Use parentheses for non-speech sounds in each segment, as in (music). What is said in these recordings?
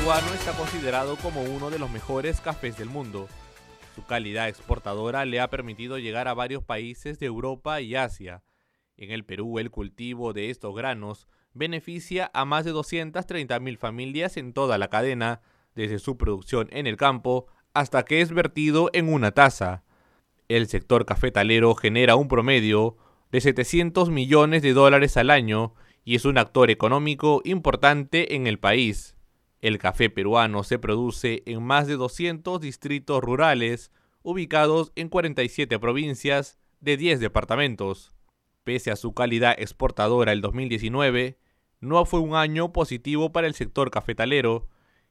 peruano está considerado como uno de los mejores cafés del mundo. Su calidad exportadora le ha permitido llegar a varios países de Europa y Asia. En el Perú, el cultivo de estos granos beneficia a más de 230.000 familias en toda la cadena, desde su producción en el campo hasta que es vertido en una taza. El sector cafetalero genera un promedio de 700 millones de dólares al año y es un actor económico importante en el país. El café peruano se produce en más de 200 distritos rurales ubicados en 47 provincias de 10 departamentos. Pese a su calidad exportadora el 2019, no fue un año positivo para el sector cafetalero,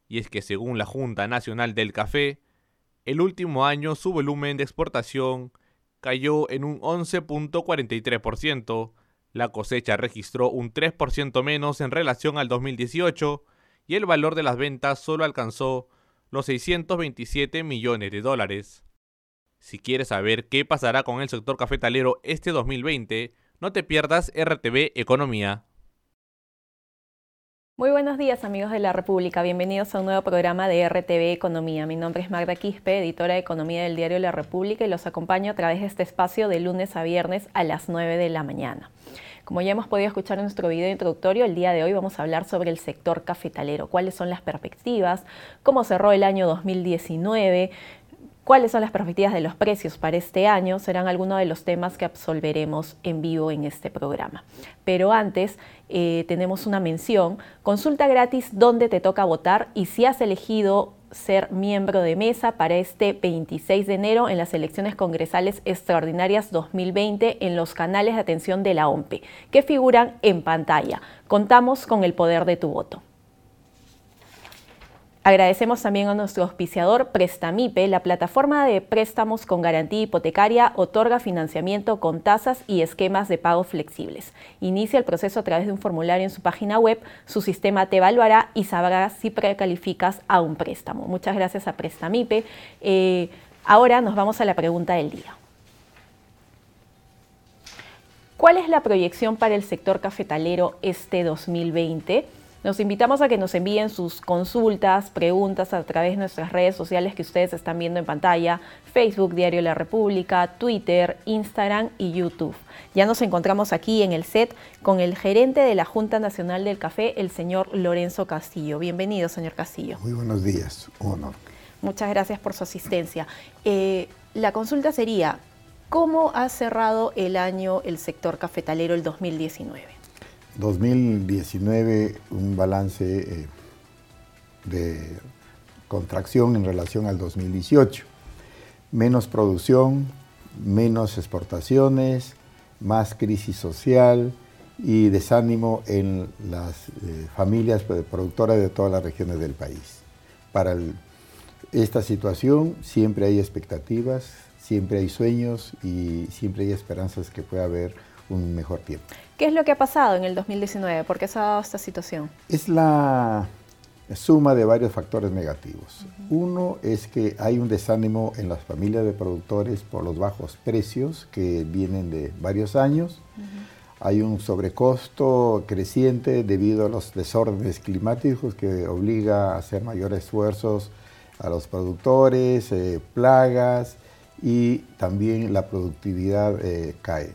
y es que según la Junta Nacional del Café, el último año su volumen de exportación cayó en un 11.43%, la cosecha registró un 3% menos en relación al 2018 y el valor de las ventas solo alcanzó los 627 millones de dólares. Si quieres saber qué pasará con el sector cafetalero este 2020, no te pierdas RTV Economía. Muy buenos días amigos de la República, bienvenidos a un nuevo programa de RTV Economía. Mi nombre es Magda Quispe, editora de Economía del diario La República y los acompaño a través de este espacio de lunes a viernes a las 9 de la mañana. Como ya hemos podido escuchar en nuestro video introductorio, el día de hoy vamos a hablar sobre el sector cafetalero, cuáles son las perspectivas, cómo cerró el año 2019, cuáles son las perspectivas de los precios para este año serán algunos de los temas que absolveremos en vivo en este programa. Pero antes eh, tenemos una mención, consulta gratis dónde te toca votar y si has elegido ser miembro de mesa para este 26 de enero en las elecciones congresales extraordinarias 2020 en los canales de atención de la OMPE, que figuran en pantalla. Contamos con el poder de tu voto. Agradecemos también a nuestro auspiciador Prestamipe, la plataforma de préstamos con garantía hipotecaria, otorga financiamiento con tasas y esquemas de pago flexibles. Inicia el proceso a través de un formulario en su página web, su sistema te evaluará y sabrá si precalificas a un préstamo. Muchas gracias a Prestamipe. Eh, ahora nos vamos a la pregunta del día. ¿Cuál es la proyección para el sector cafetalero este 2020? Nos invitamos a que nos envíen sus consultas, preguntas a través de nuestras redes sociales que ustedes están viendo en pantalla, Facebook, Diario La República, Twitter, Instagram y YouTube. Ya nos encontramos aquí en el set con el gerente de la Junta Nacional del Café, el señor Lorenzo Castillo. Bienvenido, señor Castillo. Muy buenos días, un honor. Muchas gracias por su asistencia. Eh, la consulta sería, ¿cómo ha cerrado el año el sector cafetalero el 2019? 2019 un balance eh, de contracción en relación al 2018. Menos producción, menos exportaciones, más crisis social y desánimo en las eh, familias productoras de todas las regiones del país. Para esta situación siempre hay expectativas, siempre hay sueños y siempre hay esperanzas que pueda haber un mejor tiempo. ¿Qué es lo que ha pasado en el 2019? ¿Por qué se ha dado esta situación? Es la suma de varios factores negativos. Uno es que hay un desánimo en las familias de productores por los bajos precios que vienen de varios años. Hay un sobrecosto creciente debido a los desórdenes climáticos que obliga a hacer mayores esfuerzos a los productores, eh, plagas y también la productividad eh, cae.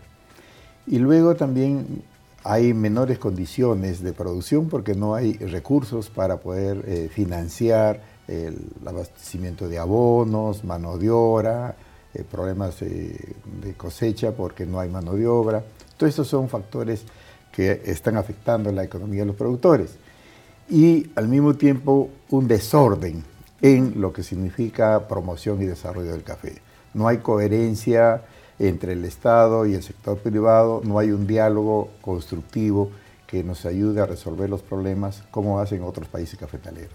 Y luego también hay menores condiciones de producción porque no hay recursos para poder eh, financiar el abastecimiento de abonos, mano de obra, eh, problemas de cosecha porque no hay mano de obra. Todos estos son factores que están afectando la economía de los productores. Y al mismo tiempo un desorden en lo que significa promoción y desarrollo del café. No hay coherencia entre el Estado y el sector privado, no hay un diálogo constructivo que nos ayude a resolver los problemas como hacen otros países cafetaleros.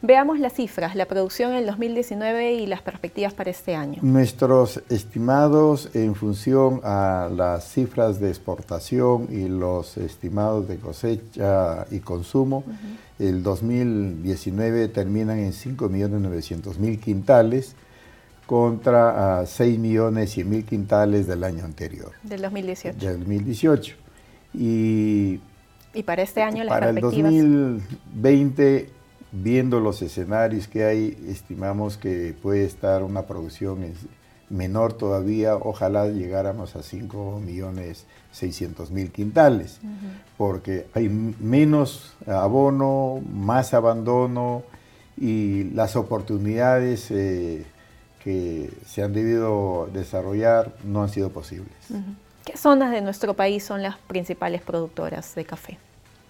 Veamos las cifras, la producción en el 2019 y las perspectivas para este año. Nuestros estimados en función a las cifras de exportación y los estimados de cosecha y consumo, el 2019 terminan en 5.900.000 quintales, contra a 6 millones 100 mil quintales del año anterior. Del 2018. Del 2018. Y, y para este año las Para el 2020 viendo los escenarios que hay, estimamos que puede estar una producción menor todavía, ojalá llegáramos a 5 millones 600 mil quintales, porque hay menos abono, más abandono y las oportunidades eh, que se han debido desarrollar no han sido posibles. ¿Qué zonas de nuestro país son las principales productoras de café?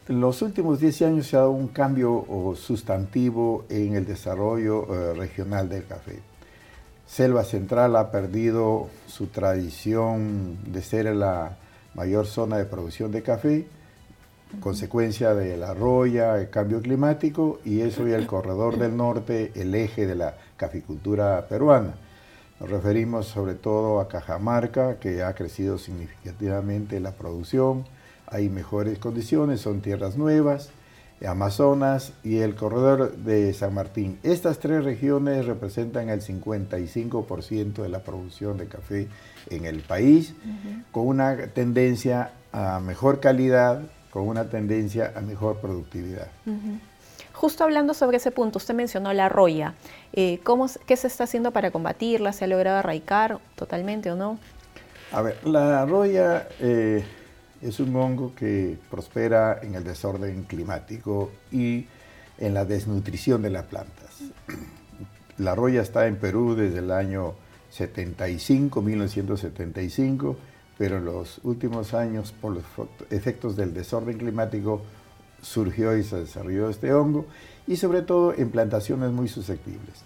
En los últimos 10 años se ha dado un cambio sustantivo en el desarrollo eh, regional del café. Selva Central ha perdido su tradición de ser la mayor zona de producción de café, consecuencia de la roya, el cambio climático, y es hoy el corredor del norte, el eje de la caficultura peruana. Nos referimos sobre todo a Cajamarca, que ha crecido significativamente la producción, hay mejores condiciones, son tierras nuevas, Amazonas y el corredor de San Martín. Estas tres regiones representan el 55% de la producción de café en el país, con una tendencia a mejor calidad, con una tendencia a mejor productividad. Justo hablando sobre ese punto, usted mencionó la roya. Eh, ¿cómo, ¿Qué se está haciendo para combatirla? ¿Se ha logrado erradicar totalmente o no? A ver, la roya... Eh, es un hongo que prospera en el desorden climático y en la desnutrición de las plantas. (clears throat) La roya está en Perú desde el año 75, 1975, pero en los últimos años, por los efectos del desorden climático, surgió y se desarrolló este hongo, y sobre todo en plantaciones muy susceptibles.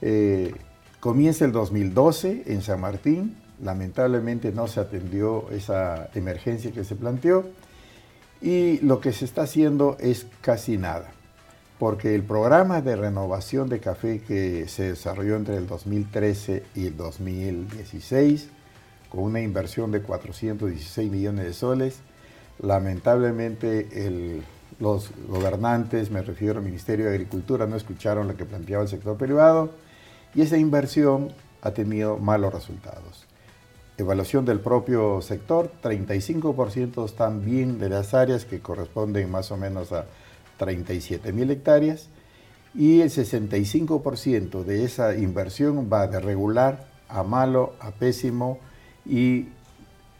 Eh, comienza el 2012 en San Martín, Lamentablemente no se atendió esa emergencia que se planteó y lo que se está haciendo es casi nada, porque el programa de renovación de café que se desarrolló entre el 2013 y el 2016, con una inversión de 416 millones de soles, lamentablemente los gobernantes, me refiero al Ministerio de Agricultura, no escucharon lo que planteaba el sector privado y esa inversión ha tenido malos resultados. Evaluación del propio sector, 35% están bien de las áreas que corresponden más o menos a 37 mil hectáreas y el 65% de esa inversión va de regular a malo, a pésimo y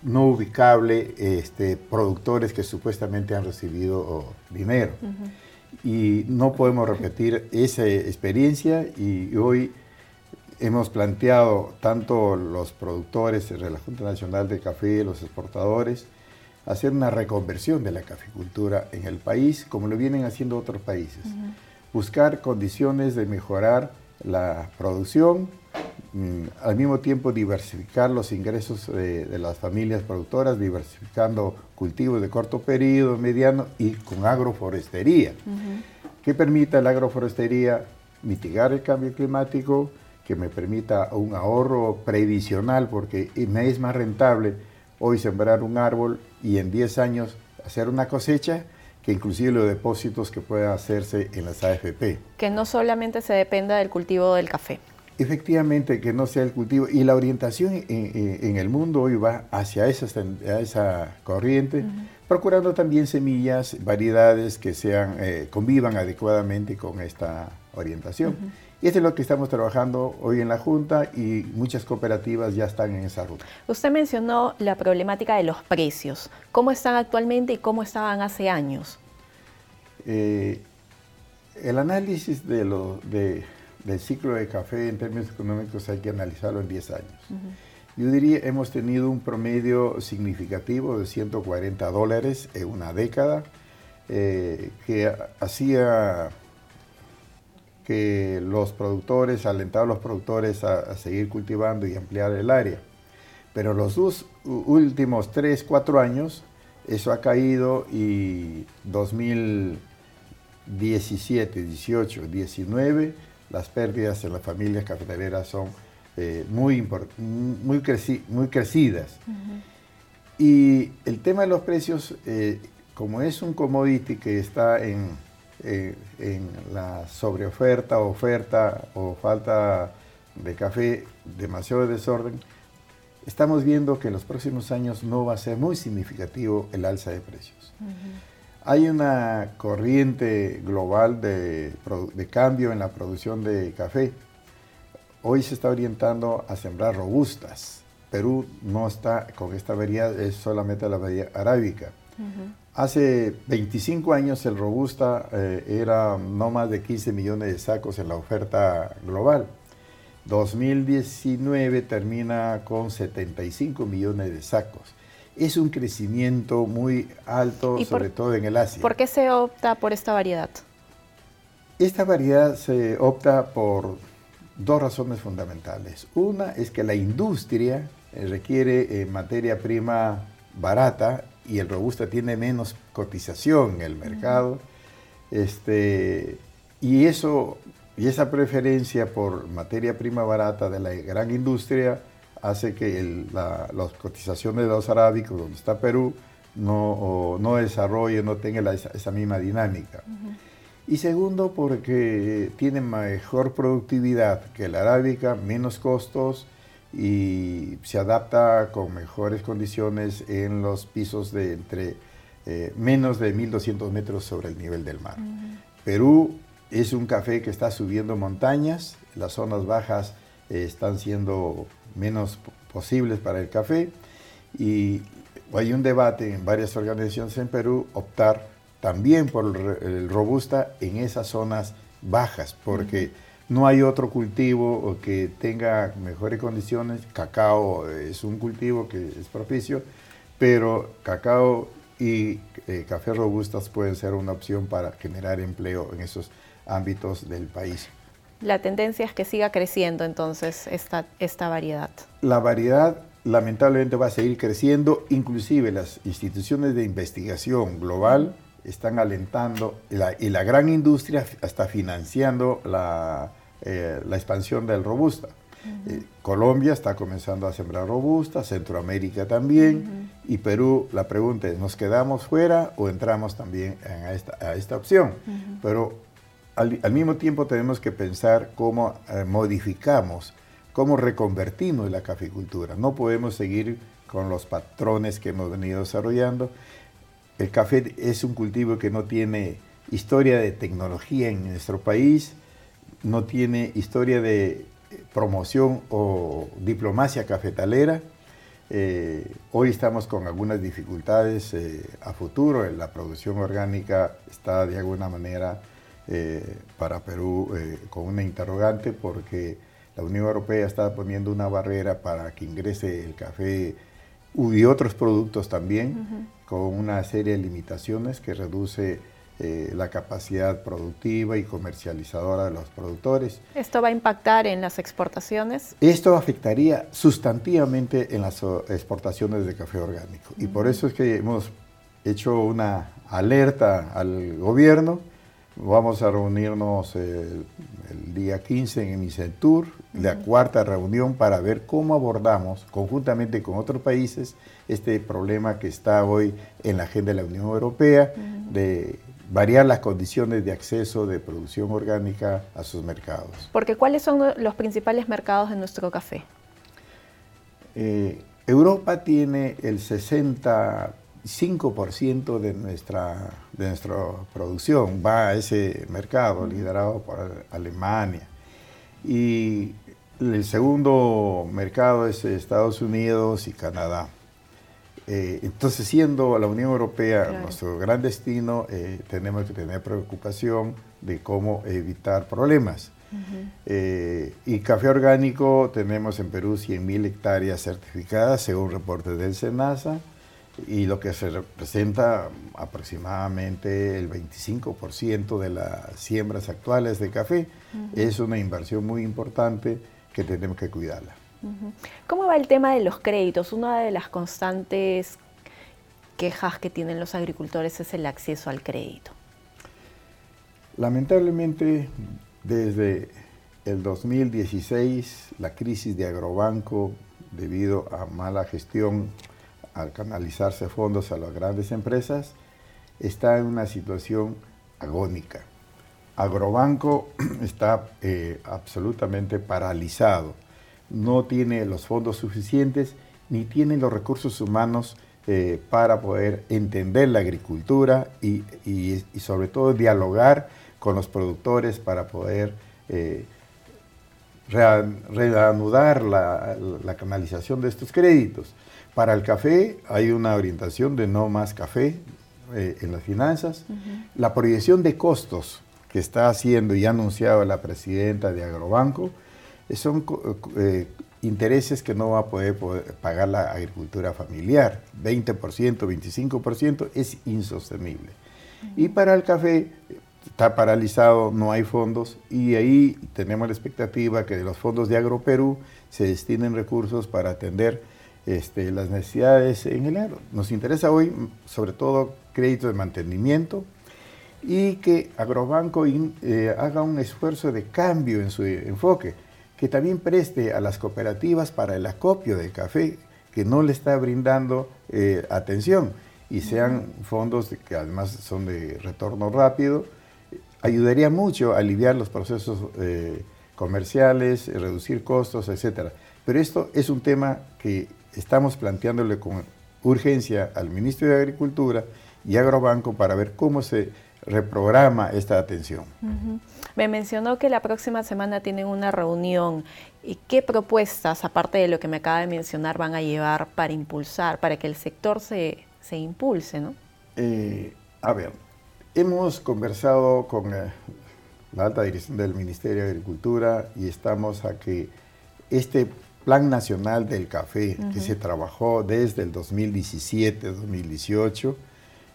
no ubicable este, productores que supuestamente han recibido dinero. Y no podemos repetir esa experiencia y hoy hemos planteado tanto los productores de la Junta Nacional de Café, los exportadores, hacer una reconversión de la caficultura en el país, como lo vienen haciendo otros países. Buscar condiciones de mejorar la producción, mm, al mismo tiempo diversificar los ingresos de, las familias productoras, diversificando cultivos de corto periodo, mediano y con agroforestería, que permita la agroforestería mitigar el cambio climático, que me permita un ahorro previsional, porque me es más rentable hoy sembrar un árbol y en 10 años hacer una cosecha que inclusive los depósitos que pueda hacerse en las AFP. Que no solamente se dependa del cultivo del café. Efectivamente, que no sea el cultivo. Y la orientación en, el mundo hoy va hacia esa, esa corriente, procurando también semillas, variedades que sean, eh, convivan adecuadamente con esta orientación. Y esto es lo que estamos trabajando hoy en la Junta y muchas cooperativas ya están en esa ruta. Usted mencionó la problemática de los precios. ¿Cómo están actualmente y cómo estaban hace años? Eh, el análisis de lo, del ciclo de café en términos económicos hay que analizarlo en 10 años. Yo diría hemos tenido un promedio significativo de 140 dólares en una década, eh, que hacía que los productores, alentaban a los productores a, seguir cultivando y ampliar el área. Pero los dos últimos 3, 4 años, eso ha caído y 2017, 18, 19, las pérdidas en las familias cafetaleras son eh, muy, muy, muy crecidas. Y el tema de los precios, eh, como es un commodity que está en eh, en la sobreoferta, oferta o falta de café, demasiado desorden, estamos viendo que en los próximos años no va a ser muy significativo el alza de precios. Hay una corriente global de, cambio en la producción de café. Hoy se está orientando a sembrar robustas. Perú no está con esta variedad, es solamente la variedad arábica. Hace 25 años el robusta eh, era no más de 15 millones de sacos en la oferta global. 2019 termina con 75 millones de sacos. Es un crecimiento muy alto, sobre todo en el Asia. ¿Por qué se opta por esta variedad? Esta variedad se opta por dos razones fundamentales. Una es que la industria eh, requiere eh, materia prima barata y el robusta tiene menos cotización en el mercado. Este, y eso y esa preferencia por materia prima barata de la gran industria hace que las cotizaciones de los arábicos, donde está Perú, no, no desarrolle, no tenga esa, misma dinámica. Y segundo, porque tiene mejor productividad que la arábica, menos costos y se adapta con mejores condiciones en los pisos de entre eh, menos de 1200 metros sobre el nivel del mar. Perú es un café que está subiendo montañas, las zonas bajas eh, están siendo menos posibles para el café y hay un debate en varias organizaciones en Perú optar también por el, robusta en esas zonas bajas, porque no hay otro cultivo que tenga mejores condiciones. Cacao es un cultivo que es propicio, pero cacao y eh, café robustas pueden ser una opción para generar empleo en esos ámbitos del país. La tendencia es que siga creciendo entonces esta, esta variedad. La variedad lamentablemente va a seguir creciendo, inclusive las instituciones de investigación global están alentando y la gran industria está financiando la, eh, expansión del robusta. Eh, Colombia está comenzando a sembrar robusta, Centroamérica también, y Perú, la pregunta es, ¿nos quedamos fuera o entramos también a esta, a esta opción? Pero al, mismo tiempo tenemos que pensar cómo eh, modificamos, cómo reconvertimos la caficultura. No podemos seguir con los patrones que hemos venido desarrollando. El café es un cultivo que no tiene historia de tecnología en nuestro país, no tiene historia de eh, promoción o diplomacia cafetalera. Eh, hoy estamos con algunas dificultades a futuro, la producción orgánica está de alguna manera eh, para Perú eh, con una interrogante porque la Unión Europea está poniendo una barrera para que ingrese el café y otros productos también, con una serie de limitaciones que reduce eh, la capacidad productiva y comercializadora de los productores. ¿Esto va a impactar en las exportaciones? Esto afectaría sustantivamente en las exportaciones de café orgánico. Y por eso es que hemos hecho una alerta al gobierno Vamos a reunirnos el, día 15 en Micentur, la cuarta reunión para ver cómo abordamos conjuntamente con otros países este problema que está hoy en la agenda de la Unión Europea de variar las condiciones de acceso de producción orgánica a sus mercados. Porque ¿cuáles son los principales mercados de nuestro café? Eh, Europa tiene el 60 5% de nuestra, de nuestra producción va a ese mercado liderado por Alemania. Y el segundo mercado es Estados Unidos y Canadá. Eh, entonces, siendo la Unión Europea nuestro gran destino, eh, tenemos que tener preocupación de cómo evitar problemas. Eh, y café orgánico tenemos en Perú 100.000 hectáreas certificadas según reportes del SENASA y lo que se representa aproximadamente el 25% de las siembras actuales de café. Es una inversión muy importante que tenemos que cuidarla. ¿Cómo va el tema de los créditos? Una de las constantes quejas que tienen los agricultores es el acceso al crédito. Lamentablemente, desde el 2016, la crisis de Agrobanco, debido a mala gestión al canalizarse fondos a las grandes empresas, está en una situación agónica. Agrobanco (clears throat) está eh, absolutamente paralizado, no tiene los fondos suficientes ni tiene los recursos humanos eh, para poder entender la agricultura y, sobre todo dialogar con los productores para poder eh, reanudar la, canalización de estos créditos. Para el café hay una orientación de no más café eh, en las finanzas. La proyección de costos que está haciendo y ha anunciado la presidenta de Agrobanco son intereses que no va a poder, pagar la agricultura familiar. 20%, 25% es insostenible. Y para el café está paralizado, no hay fondos y ahí tenemos la expectativa que de los fondos de AgroPerú se destinen recursos para atender este, las necesidades en el agro. Nos interesa hoy sobre todo crédito de mantenimiento y que Agrobanco eh, haga un esfuerzo de cambio en su enfoque que también preste a las cooperativas para el acopio del café, que no le está brindando eh, atención y sean fondos que además son de retorno rápido, ayudaría mucho a aliviar los procesos eh, comerciales, reducir costos, etc. Pero esto es un tema que estamos planteándole con urgencia al ministro de Agricultura y Agrobanco para ver cómo se reprograma esta atención. Me mencionó que la próxima semana tienen una reunión. ¿Y qué propuestas, aparte de lo que me acaba de mencionar, van a llevar para impulsar, para que el sector se, impulse? ¿no? Eh, a ver, hemos conversado con eh, la alta dirección del Ministerio de Agricultura y estamos a que este Plan Nacional del Café, que se trabajó desde el 2017-2018,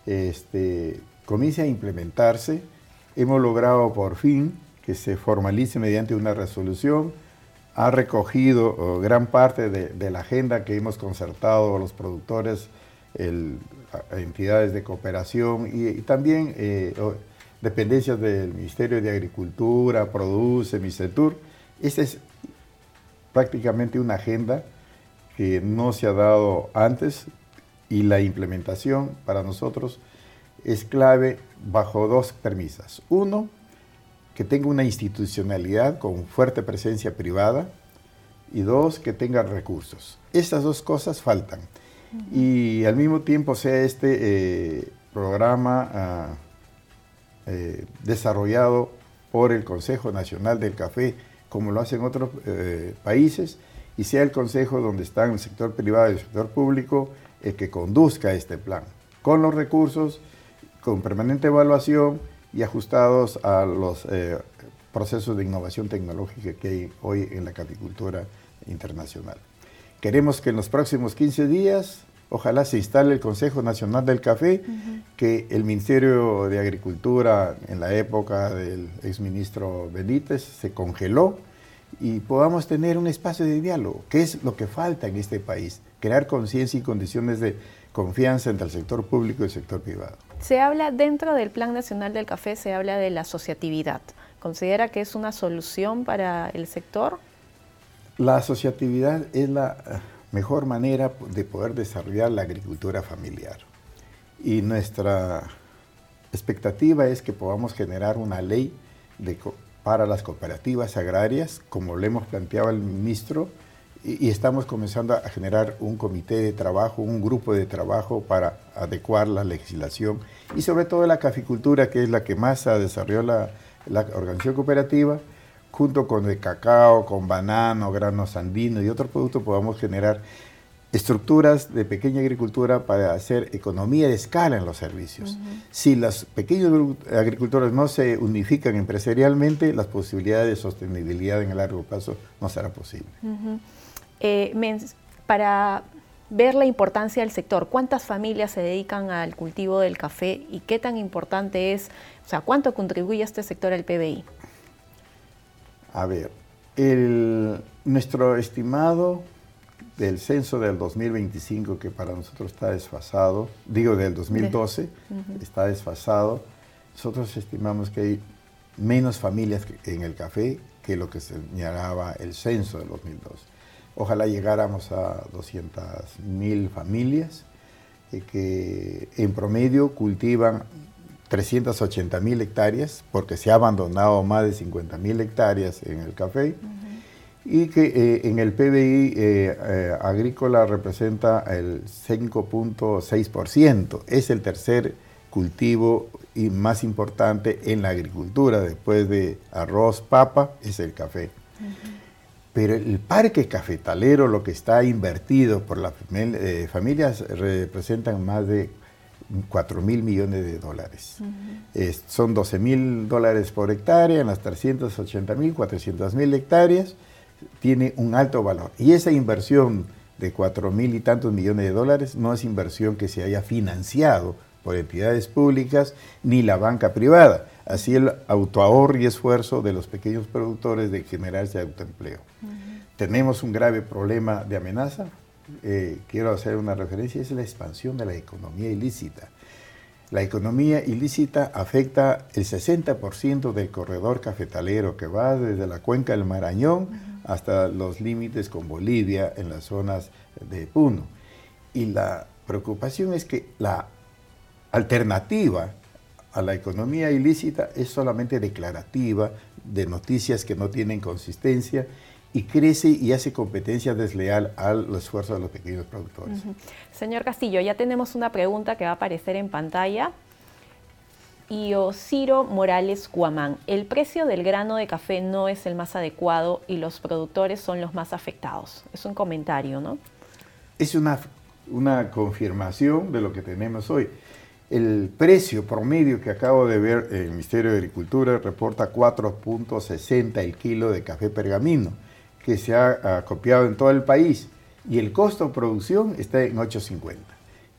este, comience a implementarse. Hemos logrado por fin que se formalice mediante una resolución. Ha recogido oh, gran parte de, la agenda que hemos concertado los productores, entidades de cooperación y, también eh, dependencias del Ministerio de Agricultura, Produce, Misetur. Esta es prácticamente una agenda que no se ha dado antes y la implementación para nosotros es clave bajo dos premisas. Uno, que tenga una institucionalidad con fuerte presencia privada y dos, que tenga recursos. Estas dos cosas faltan. Y al mismo tiempo sea este eh, programa ah, eh, desarrollado por el Consejo Nacional del Café, como lo hacen otros eh, países, y sea el Consejo donde están el sector privado y el sector público el que conduzca este plan, con los recursos con permanente evaluación y ajustados a los procesos de innovación tecnológica que hay hoy en la capicultura internacional. Queremos que en los próximos 15 días, ojalá se instale el Consejo Nacional del Café, que el Ministerio de Agricultura en la época del exministro Benítez se congeló y podamos tener un espacio de diálogo, que es lo que falta en este país, crear conciencia y condiciones de confianza entre el sector público y el sector privado. Se habla dentro del Plan Nacional del Café, se habla de la asociatividad. ¿Considera que es una solución para el sector? La asociatividad es la eh, mejor manera de poder desarrollar la agricultura familiar. Y nuestra expectativa es que podamos generar una ley para las cooperativas agrarias, como le hemos planteado al ministro, y, estamos comenzando a generar un comité de trabajo, un grupo de trabajo para adecuar la legislación y sobre todo la caficultura, que es la que más ha la organización cooperativa, junto con el cacao, con banano, granos andinos y otros productos, podamos generar estructuras de pequeña agricultura para hacer economía de escala en los servicios. Si los pequeños agricultores no se unifican empresarialmente, las posibilidades de sostenibilidad en el largo plazo no será posible. Eh, para ver la importancia del sector, cuántas familias se dedican al cultivo del café y qué tan importante es, o sea, cuánto contribuye este sector al PBI. A ver, nuestro estimado del censo del 2025, que para nosotros está desfasado, digo del 2012, está desfasado, nosotros estimamos que hay menos familias en el café que lo que señalaba el censo del 2012. Ojalá llegáramos a 200.000 familias eh, que en promedio cultivan 380.000 hectáreas, porque se ha abandonado más de 50.000 hectáreas en el café. y que eh, en el PBI eh, agrícola representa el 5.6%. Es el tercer cultivo y más importante en la agricultura, después de arroz, papa, es el café. Pero el parque cafetalero, lo que está invertido por las familias, representan más de 4 mil millones de dólares. son 12 mil dólares por hectárea en las 380 mil, 400 mil hectáreas, tiene un alto valor. Y esa inversión de 4 mil y tantos millones de dólares no es inversión que se haya financiado por entidades públicas ni la banca privada. Así el autoahorro y esfuerzo de los pequeños productores de generarse autoempleo. Tenemos un grave problema de amenaza eh, quiero hacer una referencia, es la expansión de la economía ilícita. La economía ilícita afecta el 60% del corredor cafetalero que va desde la cuenca del Marañón hasta los límites con Bolivia en las zonas de Puno. Y la preocupación es que la alternativa a la economía ilícita es solamente declarativa, de noticias que no tienen consistencia y crece y hace competencia desleal al esfuerzo de los pequeños productores. Señor Castillo, ya tenemos una pregunta que va a aparecer en pantalla. Y Ciro Morales Cuamán, el precio del grano de café no es el más adecuado y los productores son los más afectados. Es un comentario, ¿no? Es una, una confirmación de lo que tenemos hoy. El precio promedio que acabo de ver, el Ministerio de Agricultura reporta 4.60 el kilo de café pergamino que se ha, copiado en todo el país y el costo de producción está en 8.50.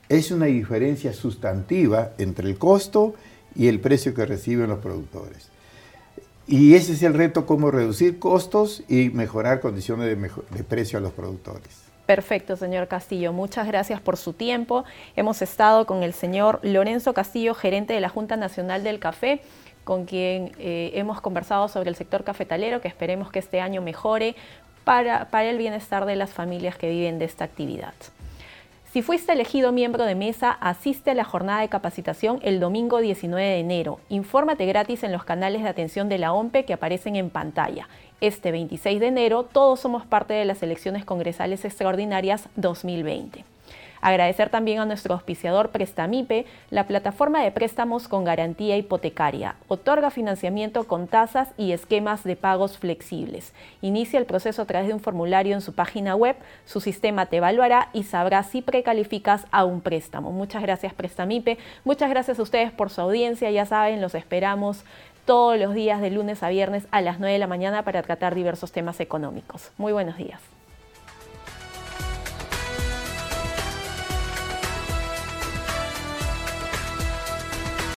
Es una diferencia sustantiva entre el costo y el precio que reciben los productores. Y ese es el reto, cómo reducir costos y mejorar condiciones de, de precio a los productores. Perfecto, señor Castillo. Muchas gracias por su tiempo. Hemos estado con el señor Lorenzo Castillo, gerente de la Junta Nacional del Café con quien eh, hemos conversado sobre el sector cafetalero, que esperemos que este año mejore para, para el bienestar de las familias que viven de esta actividad. Si fuiste elegido miembro de mesa, asiste a la jornada de capacitación el domingo 19 de enero. Infórmate gratis en los canales de atención de la OMPE que aparecen en pantalla. Este 26 de enero todos somos parte de las elecciones congresales extraordinarias 2020. Agradecer también a nuestro auspiciador Prestamipe, la plataforma de préstamos con garantía hipotecaria. Otorga financiamiento con tasas y esquemas de pagos flexibles. Inicia el proceso a través de un formulario en su página web. Su sistema te evaluará y sabrá si precalificas a un préstamo. Muchas gracias Prestamipe. Muchas gracias a ustedes por su audiencia. Ya saben, los esperamos todos los días de lunes a viernes a las 9 de la mañana para tratar diversos temas económicos. Muy buenos días.